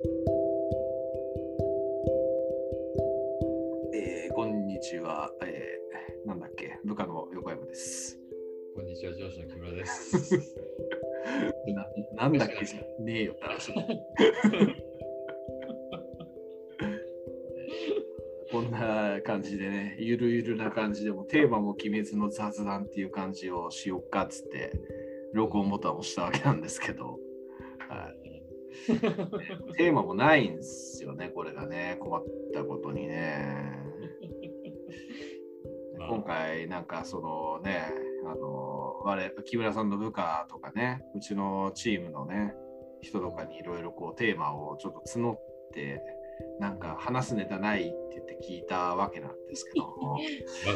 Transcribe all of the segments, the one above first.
えー、こんにちは、えー、なんだっけ、部下の横山です。こんにちは、上司の木村です。ななんだっけ？じゃねえよって話。こんな感じでね、ゆるゆるな感じでも、テーマも決めずの雑談っていう感じをしよっかっつって、録音ボタンを押したわけなんですけど、はい、テーマもないんですよね、これがね、困ったことにね。まあ今回なんかそのね、あの我木村さんの部下とかね、うちのチームのね、人とかにいろいろこうテーマをちょっと募って、なんか話すネタないって言って聞いたわけなんですけども、わ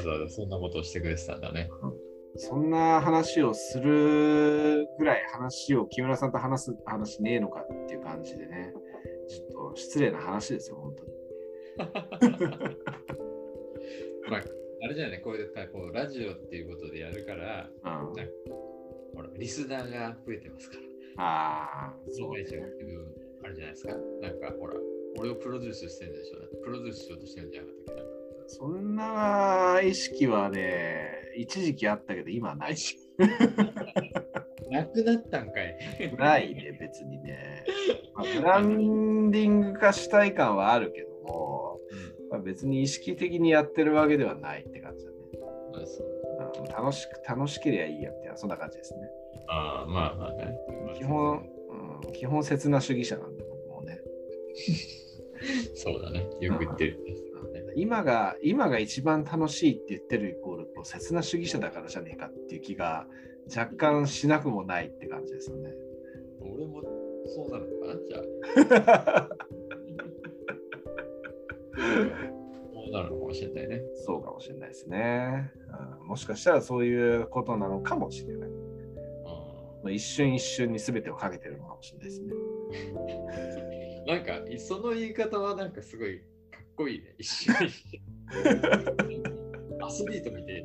ざわざそんなことをしてくれてたんだね。そんな話をするぐらい話を木村さんと話す話ねえのかっていう感じでね、ちょっと失礼な話ですよ、本当に。まあ、あれじゃない、こういうこうラジオっていうことでやるから、うん、なんかほらリスナーが増えてますから。ああ、そそううが一番っていうあれじゃないですか。なんかほら、俺をプロデュースしてるんでしょ。プロデュースしようとしてるんじゃなかったっけそんな意識はね、一時期あったけど、今はないし。なくなったんかい。ないね、別にね。まあ、ブランディング化したい感はあるけども、まあ、別に意識的にやってるわけではないって感じだね。まあそううん楽しく、楽しければいいやみたいな、そんな感じですね。ああ、まあまあね。まあ基本、うん、基本、刹那主義者なんで、僕もね。そうだね。よく言ってる。今が、今が一番楽しいって言ってるイコール、こう刹那主義者だからじゃねえかっていう気が若干しなくもないって感じですよね。俺もそうなのかなじゃあ。そうなるのかもしれないね。そうかもしれないですね、うん。もしかしたらそういうことなのかもしれない。まあ一瞬一瞬に全てをかけてるのかもしれないですね。う んなんか、その言い方はなんかすごいかっこいいね。一瞬一瞬。アスリートみたい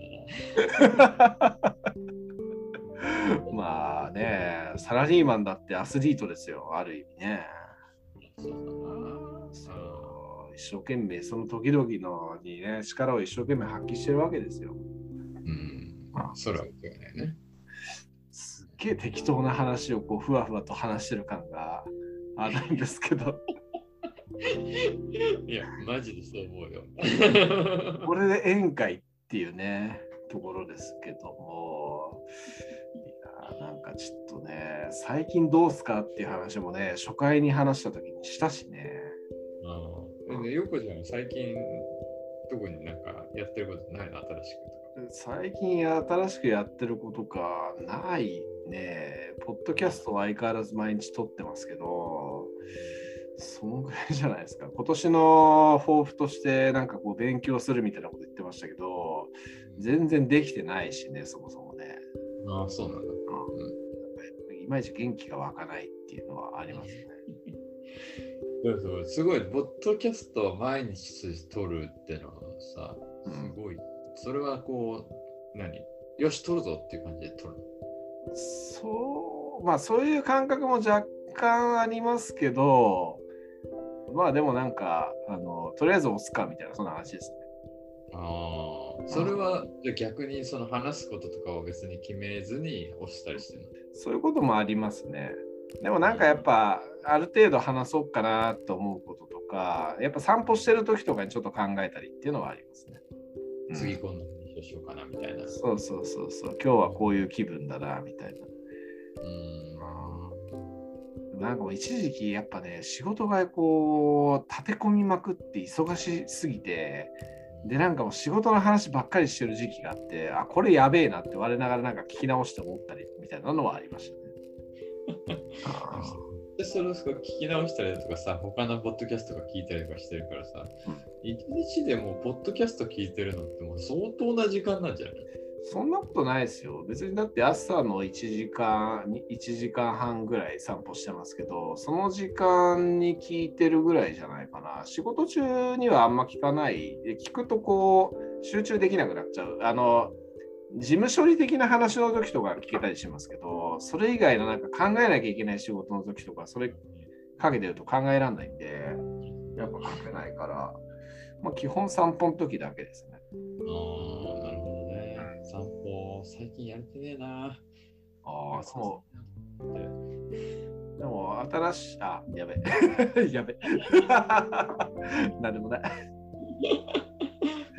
だな。まあね、サラリーマンだってアスリートですよ、ある意味ね。そう一生懸命、その時々のにね、力を一生懸命発揮してるわけですよ。うん。それはね。すっげえ適当な話をこうふわふわと話してる感があるんですけど、いや、マジでそう思うよ。これで宴会っていうね、ところですけども、いやなんかちょっとね、最近どうすかっていう話もね、初回に話した時にしたしね。うん。で、よこちゃん、最近、特になんかやってることないの？新しくとか。最近新しくやってることかないね。ポッドキャストは相変わらず毎日撮ってますけど、そのぐらいじゃないですか。今年の抱負としてなんかこう勉強するみたいなこと言ってましたけど、全然できてないしね、そもそもね。ああ、そうなんだ。うん、いまいち元気が湧かないっていうのはありますね。そうそうすごい、ポッドキャストを毎日撮るってのはさ、うんすごい。それはこう、何？よし、撮るぞっていう感じで撮る。そう、まあそういう感覚も若干ありますけど、まあでもなんか、あのとりあえず押すかみたいな、そんな話ですね。ああ、それはじゃあ逆にその話すこととかを別に決めずに押したりしてるの？そういうこともありますね。でもなんかやっぱ、ある程度話そうかなと思うこととか、やっぱ散歩してる時とかにちょっと考えたりっていうのはありますね。うん次こんな話をしようかなみたいな。うそうそうそうそう、今日はこういう気分だなみたいな。ん。なんかもう一時期やっぱね、仕事がこう、立て込みまくって忙しすぎて、で、なんかもう仕事の話ばっかりしてる時期があって、あ、これやべえなって我ながらなんか聞き直して思ったりみたいなのはありましたね。あで、それを聞き直したりとかさ、他のポッドキャストとか聞いたりとかしてるからさ、一日でもポッドキャスト聞いてるのってもう相当な時間なんじゃないそんなことないですよ。別にだって朝の1時間、1時間半ぐらい散歩してますけど、その時間に聞いてるぐらいじゃないかな。仕事中にはあんま聞かない。で聞くとこう、集中できなくなっちゃう。あの、事務処理的な話の時とか聞けたりしますけど、それ以外のなんか考えなきゃいけない仕事の時とか、それかけてると考えられないんで、やっぱかけないから、まあ、基本散歩の時だけですね。最近やれてねえな。ああ、そう。う。でも、新しい、あ、やべ。やべ。なんでもない。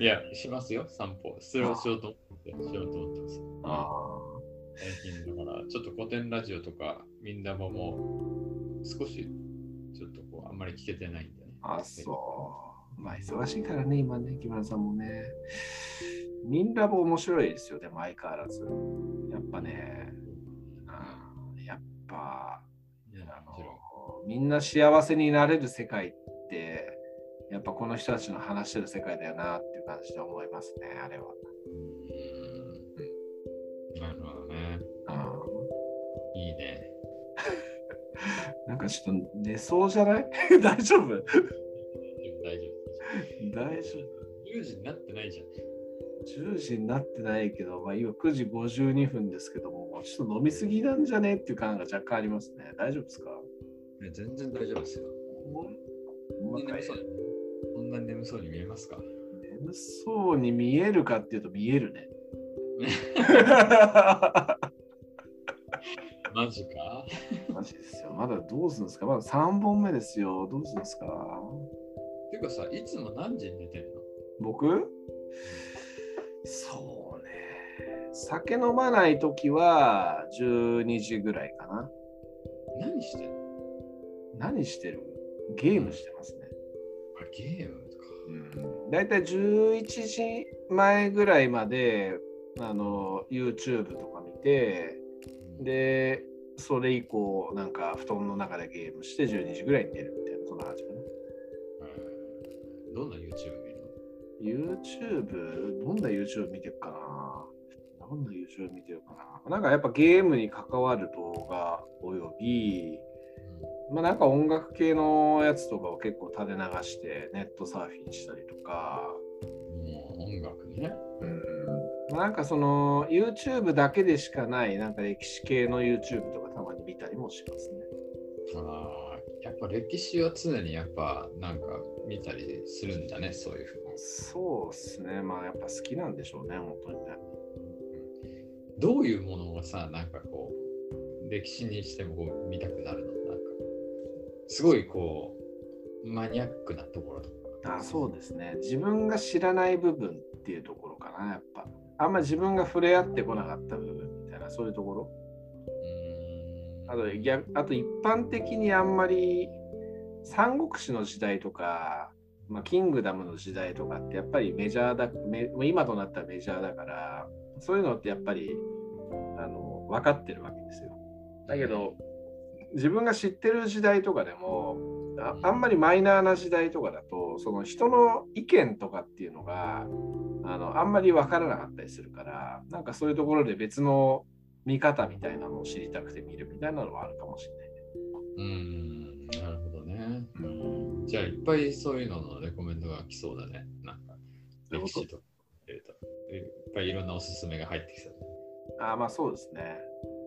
いや、しますよ、散歩。それをしようと思って、しようと思ってます。あ最近だから、ちょっと古典ラジオとか、みんなももう少し、ちょっとこう、あんまり聞けてないんでね。あ、そう。まあ、忙しいからね、今ね、木村さんもね。ミンラボ面白いですよ、でも相変わらず。やっぱね、うんやっぱ、あのみんな幸せになれる世界って、やっぱこの人たちの話してる世界だよなっていう感じで思いますね、あれは。うんなるほどね。うんいいね。なんかちょっと寝そうじゃない？大丈夫？大丈夫、大丈夫夫。10時になってないじゃん。10時になってないけど、まあ、今9時52分ですけども、ちょっと飲みすぎなんじゃねっていう感が若干ありますね。大丈夫ですか？ね全然大丈夫ですよ。そんな眠そうんなに眠そうに見えますか？眠そうに見えるかっていうと見えるね。マジか？マジですよ。まだどうするんですか？まだ3本目ですよ。どうするんですか？ていうかさ、いつも何時に寝てんの？僕？そうね。酒飲まないときは12時ぐらいかな。何してんの？何してる？ゲームしてますね。あゲームとか。うん、だいたい11時前ぐらいまであの YouTube とか見てでそれ以降なんか布団の中でゲームして12時ぐらいに寝るみたいなそんな感じかなえーどんな YouTube YouTube どんな YouTube 見てるかな？どんな YouTube 見てるかな？なんかやっぱゲームに関わる動画およびまあなんか音楽系のやつとかを結構垂れ流してネットサーフィンしたりとか。音楽ね。うん。まあなんかその YouTube だけでしかないなんか歴史系の YouTube とかたまに見たりもしますね。ああ、やっぱ歴史は常にやっぱなんか見たりするんだね、そういうふうに。そうですね。まあやっぱ好きなんでしょうね、本当にね。どういうものがさ、なんかこう、歴史にしてもこう見たくなるの？なんか、すごいこう、マニアックなところとか。あそうですね。自分が知らない部分っていうところかな、やっぱ。あんま自分が触れ合ってこなかった部分みたいな、そういうところ。あと逆あと一般的にあんまり三国志の時代とか、まあ、キングダムの時代とかってやっぱりメジャーだめ今となったらメジャーだからそういうのってやっぱりあの分かってるわけですよ。だけど自分が知ってる時代とかでもああんまりマイナーな時代とかだとその人の意見とかっていうのがあのあんまり分からなかったりするからなんかそういうところで別の見方みたいなのを知りたくて見るみたいなのはあるかもしれないね。うーん、なるほどね。うんじゃあ、いっぱいそういうののレコメンドが来そうだね。なんか、歴史とか。いっぱいいろんなおすすめが入ってきそうだね。あまあそうですね。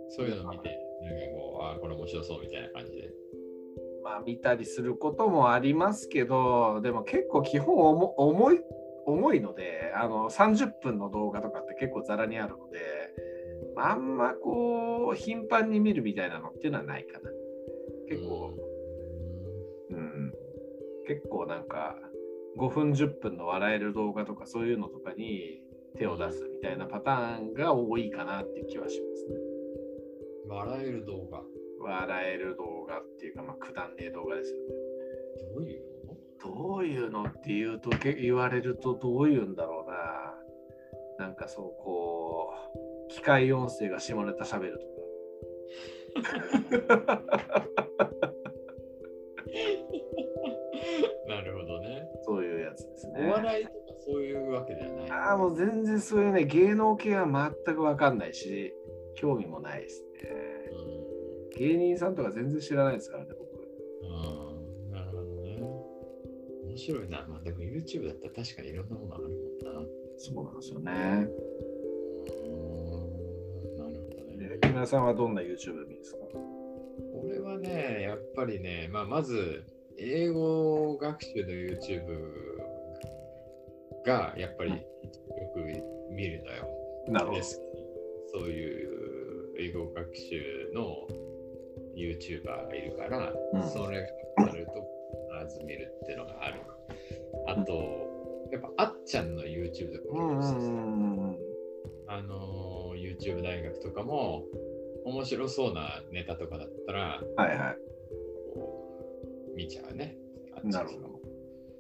そういうのを見て、なんかこう、ああ、これ面白そうみたいな感じで。まあ見たりすることもありますけど、でも結構基本重重い重いのであの、30分の動画とかって結構ざらにあるので、あんまこう頻繁に見るみたいなのっていうのはないかな。結構、うん、結構なんか5分10分の笑える動画とかそういうのとかに手を出すみたいなパターンが多いかなっていう気はしますね。うん笑える動画。笑える動画っていうか、まあ、くだんねえ動画ですよね。どういうの？どういうのって言うとけ言われるとどういうんだろうな。なんかそうこう機械音声が下ネタ喋るとか。なるほどね。そういうやつですおね。笑いとかそういうわけではない。ああ、もう全然そういうね、芸能系は全くわかんないし、興味もないですね。芸人さんとか全然知らないですからね、僕。うん、うんなるほどね。面白いな。まあ、でも YouTube だったら確かにいろんなものあるもんな。そうなんですよね。うんなるほどね。で木村さんはどんな YouTube 見るんですか？俺はね、やっぱりね、まあ、まず、英語学習の YouTube がやっぱりよく見るのよ。なるほどで。そういう英語学習の YouTuber がいるから、うんそれがあると必ず見るっていうのがある。あと、やっぱあっちゃんの YouTube とかうんう結構してさんうんあのー YouTube 大学とかも面白そうなネタとかだったらはいはい。こう見ちゃうね。あっちなるほど。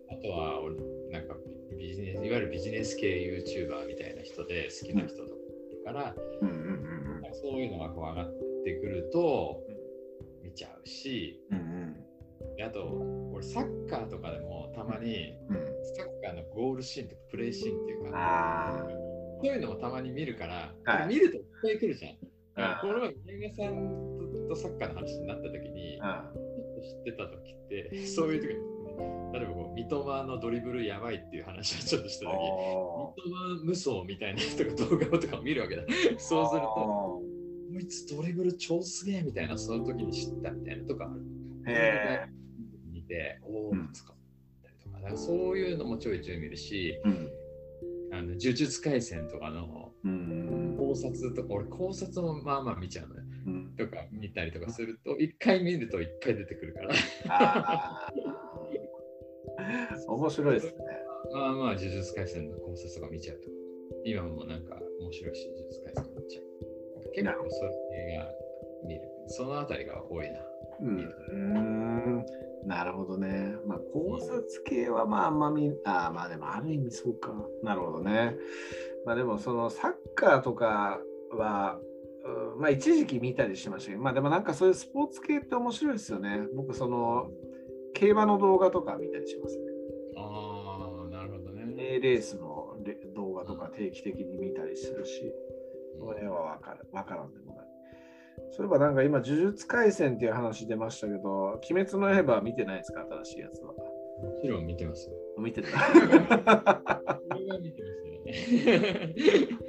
あとは俺なんかビビジネスいわゆるビジネス系 YouTuber みたいな人で好きな人とかから、うんうんそういうのがこう上がってくると見ちゃうし、うんうんであと俺サッカーとかでもたまにうんうんサッカーのゴールシーンとかプレーシーンっていうかあそういうのもたまに見るから、はい。見るといっぱい来るじゃん。あこの前、宮川さんとサッカーの話になった時に、あちょっと知ってた時って、そういう時に、例えばこう三笘のドリブルやばいっていう話をちょっとした時、お三笘無双みたいな人が動画とかを見るわけだ。そうすると、こいつドリブル超すげえみたいな、その時に知ったみたいなとかある。へえ見て、おお、うん。使ったりとか、そういうのもちょいちょい見るし、うんあの呪術廻戦とかのうん考察とか、俺考察もまあまあ見ちゃうのよ。うんとか見たりとかすると、一回見るといっぱい出てくるから、面白いですね。まあまあ、呪術廻戦の考察とか見ちゃうと。今もなんか面白いし、呪術廻戦見ちゃう。結構それが見る。そのあたりが多いな。うんうんなるほどね。まあ考察系はまああんま見あーまあでもある意味そうか。なるほどね。まあでもそのサッカーとかは、うんまあ一時期見たりしましたけど、まあでもなんかそういうスポーツ系って面白いですよね。僕その競馬の動画とか見たりしますね。ああ、なるほどね。レースのレ動画とか定期的に見たりするし、これはわかる。わからんでもない。そういえばなんか今、呪術廻戦っていう話出ましたけど、鬼滅の刃は見てないですか？新しいやつは。もちろん見てますよ。見てない。これは見てます 見て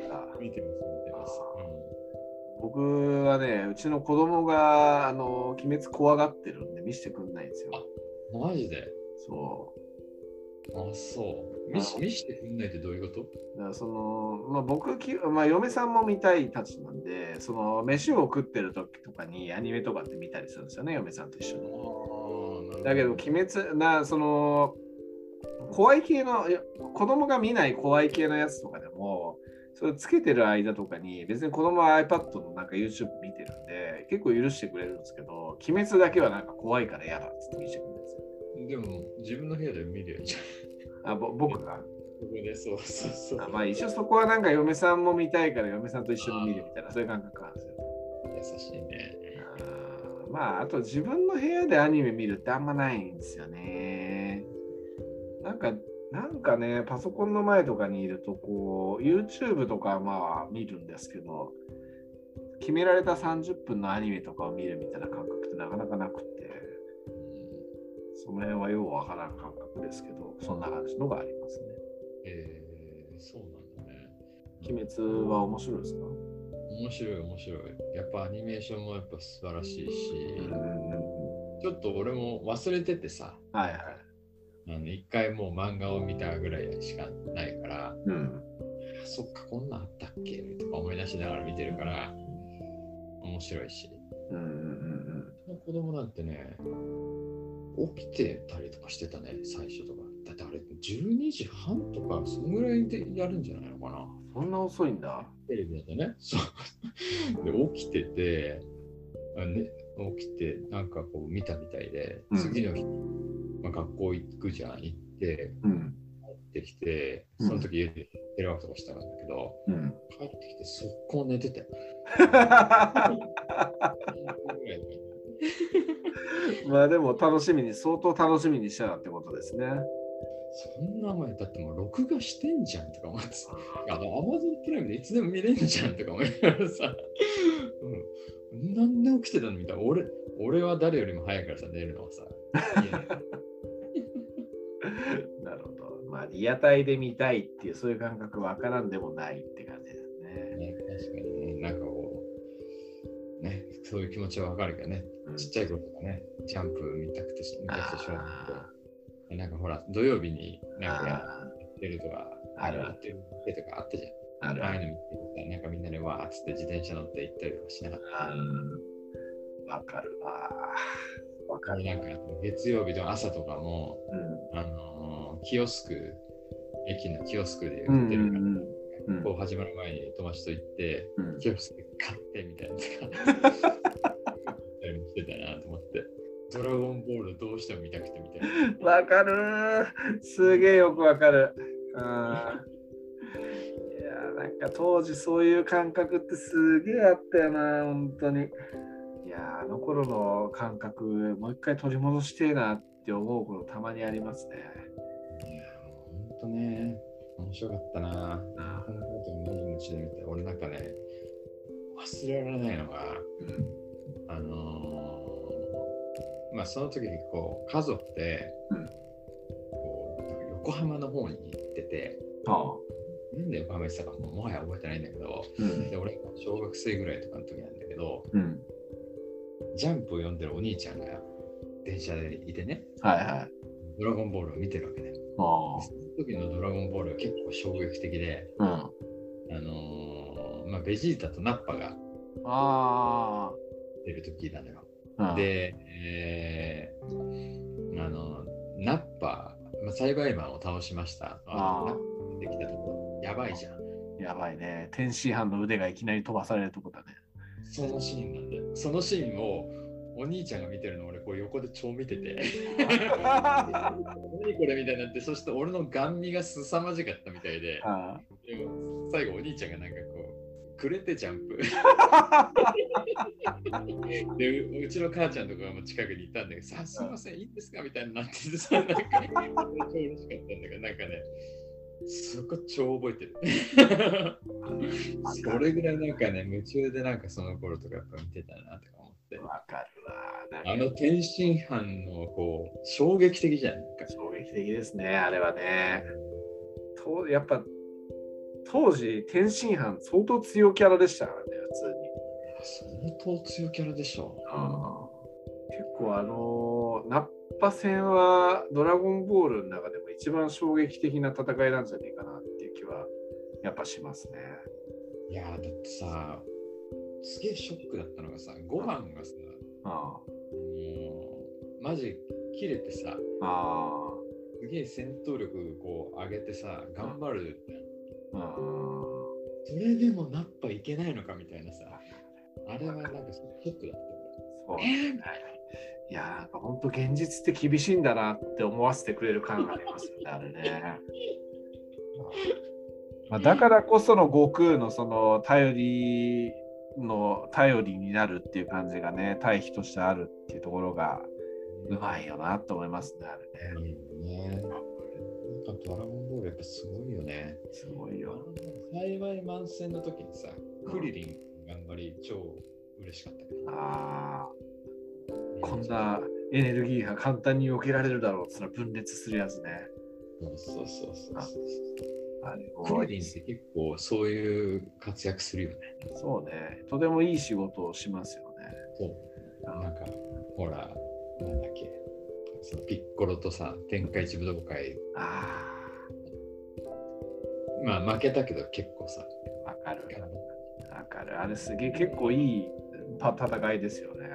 ます、見てます。僕はね、うちの子供があの鬼滅怖がってるんで見せてくんないんですよ。うん、マジで？そあ、そう。見し見してくんないってどういうこと？う。だからそのまあ、僕き、まあ、嫁さんも見たいたちなんで、その飯を食ってる時とかにアニメとかって見たりするんですよね、嫁さんと一緒に。ああ、なるほど。だけど、鬼滅な、その、怖い系の、子供が見ない怖い系のやつとかでも、それつけてる間とかに、別に子供は iPad のなんか YouTube 見てるんで、結構許してくれるんですけど、鬼滅だけはなんか怖いから嫌だっつって見せてくれるんでも、自分の部屋で見るゃん。あぼ僕が？ここでそうそうそう。あまあ一応そこはなんか嫁さんも見たいから嫁さんと一緒に見るみたいなそういう感覚なんですよ。優しいね。あーまああと自分の部屋でアニメ見るってあんまないんですよね。なんかなんかねパソコンの前とかにいるとこう YouTube とかはまあ見るんですけど決められた30分のアニメとかを見るみたいな感覚ってなかなかなくてその辺はようわからん感覚ですけどそんな感じのがありますね。えー、そうなんだね。鬼滅は面白いですか？面白い面白い。やっぱアニメーションもやっぱ素晴らしいし、ちょっと俺も忘れててさ、はいはい。あの一回もう漫画を見たぐらいしかないから、うん。あそっか、こんなんあったっけとか思い出しながら見てるから、面白いし。うんうんうん子供なんてね、起きてたりとかしてたね、最初とか。だってあれ、12時半とか、そのぐらいでやるんじゃないのかな。うん。そんな遅いんだ。テレビだとね。そう。で、起きてて、あね、起きて、なんかこう見たみたいで、うん次の日、まあ、学校行くじゃん、行って、うん。帰ってきて、うんその時家でテレワークとかしたんだけど、うん。帰ってきて速攻寝てて。まあでも楽しみに、相当楽しみにしてたってことですね。そんな前だってもう録画してんじゃんとか思ってさ、あの、アマゾンプライムでいつでも見れんじゃんとか思いながらさ、うん、なんで起きてたのみたいな。俺、俺は誰よりも早いからさ、寝るのはさ。なるほど。まあリアタイで見たいっていう、そういう感覚わからんでもないって感じですね。ね、確かにね、そういう気持ちはわかるけどね。うちっちゃい頃とかね、ジャンプ見たくて見たくてしょうがなあくて、なんかほら、土曜日になんかやあってるとか、あるやってるとかあったじゃん。あるああいうの見てさ、なんかみんなでわーっつって自転車乗って行ったりとかしなかった。うんわかるわ。わかる。なんか月曜日の朝とかも、うんあのーキヨスク、駅のキヨスクでうん売ってるから、うんうんこう始まる前に友達と行って、うんキヨスク買ってみたいなのとてたなと思って。ドラゴンボールどうしても見たくてみたいな。わかるーすげえよくわかる。うんいやーなんか当時そういう感覚ってすげえあったよな、本当に。いやーあの頃の感覚、もう一回取り戻してえなって思うことたまにありますね。いや、ほんとね、面白かったな。このことで見て、俺なんかね、忘れられないのが、あのーまあその時にこう、家族で、うんこう横浜の方に行ってて、あなんで横浜行ってたかももはや覚えてないんだけど、うんで俺が小学生ぐらいとかの時なんだけど、うん。ジャンプを読んでるお兄ちゃんが電車でいてね、はいはい。ドラゴンボールを見てるわけで、あ時のドラゴンボールは結構衝撃的で、あ。うん。あのーまあ、ベジータとナッパがあ出る時なのよ。あ。で、えーあの、ナッパ、まあ、栽培マンを倒しました。あーナッパ出てきたところ、やばいじゃん。やばいね。天津飯の腕がいきなり飛ばされるとこだね。そのシーンなんだよ。そのシーンをお兄ちゃんが見てるの俺こう横で超見てて。何これみたいになって、そして俺のガン見が凄まじかったみたいで、あでも最後お兄ちゃんがなんかこう、くれてジャンプ。でう、うちの母ちゃんとかも近くにいたんだけど、さ、すいません、いいんですかみたいになっててさ、なんか、超嬉しかったんだけど、なんかね、そこ超覚えてる。それぐらいなんかね、夢中でなんかその頃とかやっぱ見てたなとか思。わかるわ。あの天津飯のこう衝撃的じゃん。なんか衝撃的ですね、あれはね。とやっぱ当時、天津飯相当強キャラでしたからね、普通に。相当強キャラでしょ。結構あのナッパ戦はドラゴンボールの中でも一番衝撃的な戦いなんじゃないかなっていう気はやっぱしますね。いやーだってさ、すげえショックだったのがさ、ご飯がさ、あもうマジ切れてさ、あすげえ戦闘力こう上げてさ、頑張るそれでもナッパいけないのかみたいなさ、あれはなんかショックだったよ。そうですね。いやーなんか本当現実って厳しいんだなって思わせてくれる感がありますよね、あれね。まあ、だからこその悟空のその頼りの頼りになるっていう感じがね、対比としてあるっていうところがうまいよなと思いますね、あれね。いいよね。なんかドラゴンボールやっぱすごいよね。すごいよ。幸い満戦の時にさ、クリリン頑張り超嬉しかったけど。ああ、こんなエネルギーが簡単に避けられるだろうって分裂するやつね。そうそうそうそうあクリリンって結構そういう活躍するよね。そうね。とてもいい仕事をしますよね。そう。なんか、ほら、なんだっけ。そのピッコロとさ、天下一武道会、あまあ負けたけど結構さ、あ、わかる。わかる。あれすげえ結構いいた戦いですよね。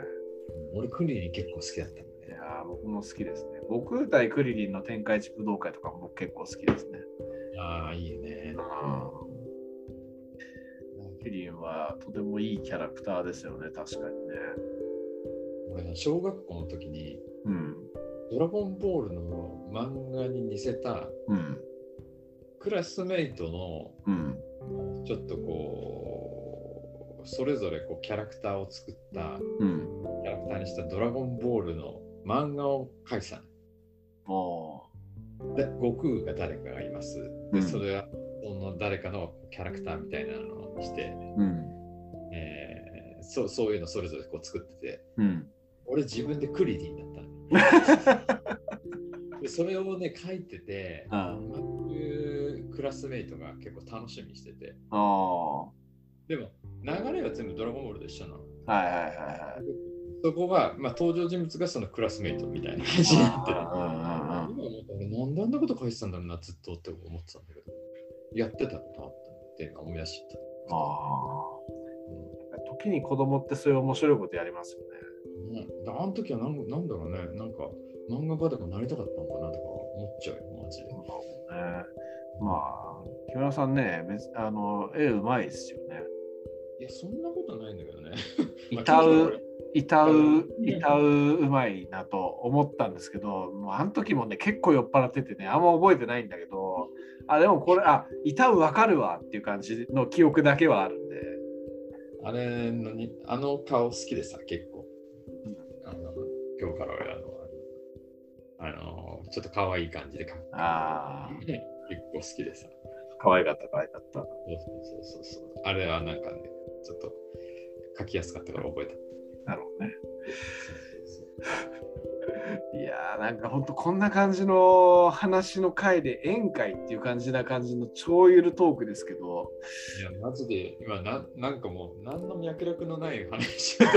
俺クリリン結構好きだったんだいね。やー僕も好きですね。悟空対クリリンの天下一武道会とかも僕結構好きですね。ああ、いいよね。クリリンはとてもいいキャラクターですよね、確かにね。俺、小学校の時に、うん。ドラゴンボールの漫画に似せたうん。クラスメイトのうん。ちょっとこうそれぞれこうキャラクターを作ったうん。キャラクターにしたドラゴンボールの漫画を描いてた。で、悟空が誰かがいます。で、うんそれはその誰かのキャラクターみたいなのをして、うん。えーそうそういうのそれぞれこう作ってて、うん。俺自分でクリリンだったの。でそれをね書いてて、あいうクラスメイトが結構楽しみにしてて。あ。はでも流れは全部ドラゴンボールで一緒なの。いはいはいはい。そこが、まあ、登場人物がそのクラスメイトみたいな感じになってる。んなこと書いてたんだろうな、ずっとって思ってたんだけど。やってたなって思い出し。ああ時に子供ってそういう面白いことやりますよね。うん、だあの時はなんなんだろうね、なんか漫画家とかなりたかったのかなとか思っちゃうよ、マジで。ね、まあ、木村さんね、別あの絵うまいですよね。いや、そんなことないんだけどね。まあ歌う、歌ううん、歌ううまいなと思ったんですけど、もうあの時もね、結構酔っ払っててね、あんま覚えてないんだけど、あ、でもこれ、あ、歌うわかるわっていう感じの記憶だけはあるんで、あれのに、あの顔好きでさ、結構。うんあの今日から俺あの、あの、ちょっと可愛い感じで描く。あ結構好きでさ。可愛かった、可愛かった。そうそうそうそう。あれはなんかね、ちょっと書きやすかったから覚えた。なるほどね。そうそうそういやーなんかほんとこんな感じの話の回で宴会っていう感じな感じの超ゆるトークですけどいや、マジで今な、なんかもう、何の脈絡のない話。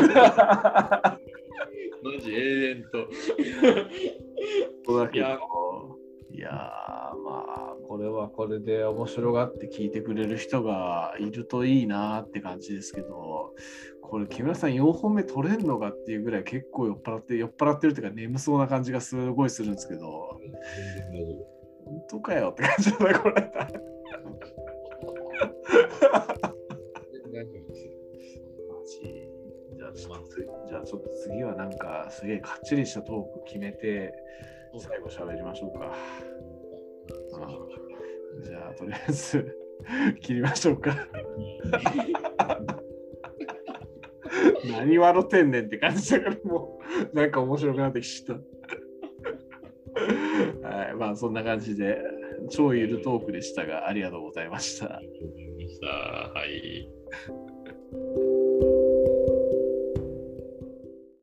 マジ永遠と。そうだけどいやまあこれはこれで面白がって聞いてくれる人がいるといいなって感じですけどこれ木村さん4本目取れんのかっていうぐらい結構酔っ払って酔っ払ってるっていうか眠そうな感じがすごいするんですけど本当かよって感じだねこれ。じゃあちょっとつじゃあちょっと次はなんかすげえかっちりしたトーク決めて最後喋りましょうか。じゃあとりあえず切りましょうか。何笑ってんねんって感じだからもうなんか面白くなってきちゃった。はい、まあそんな感じで超ゆるトークでしたがありがとうございました。わかりました。はい。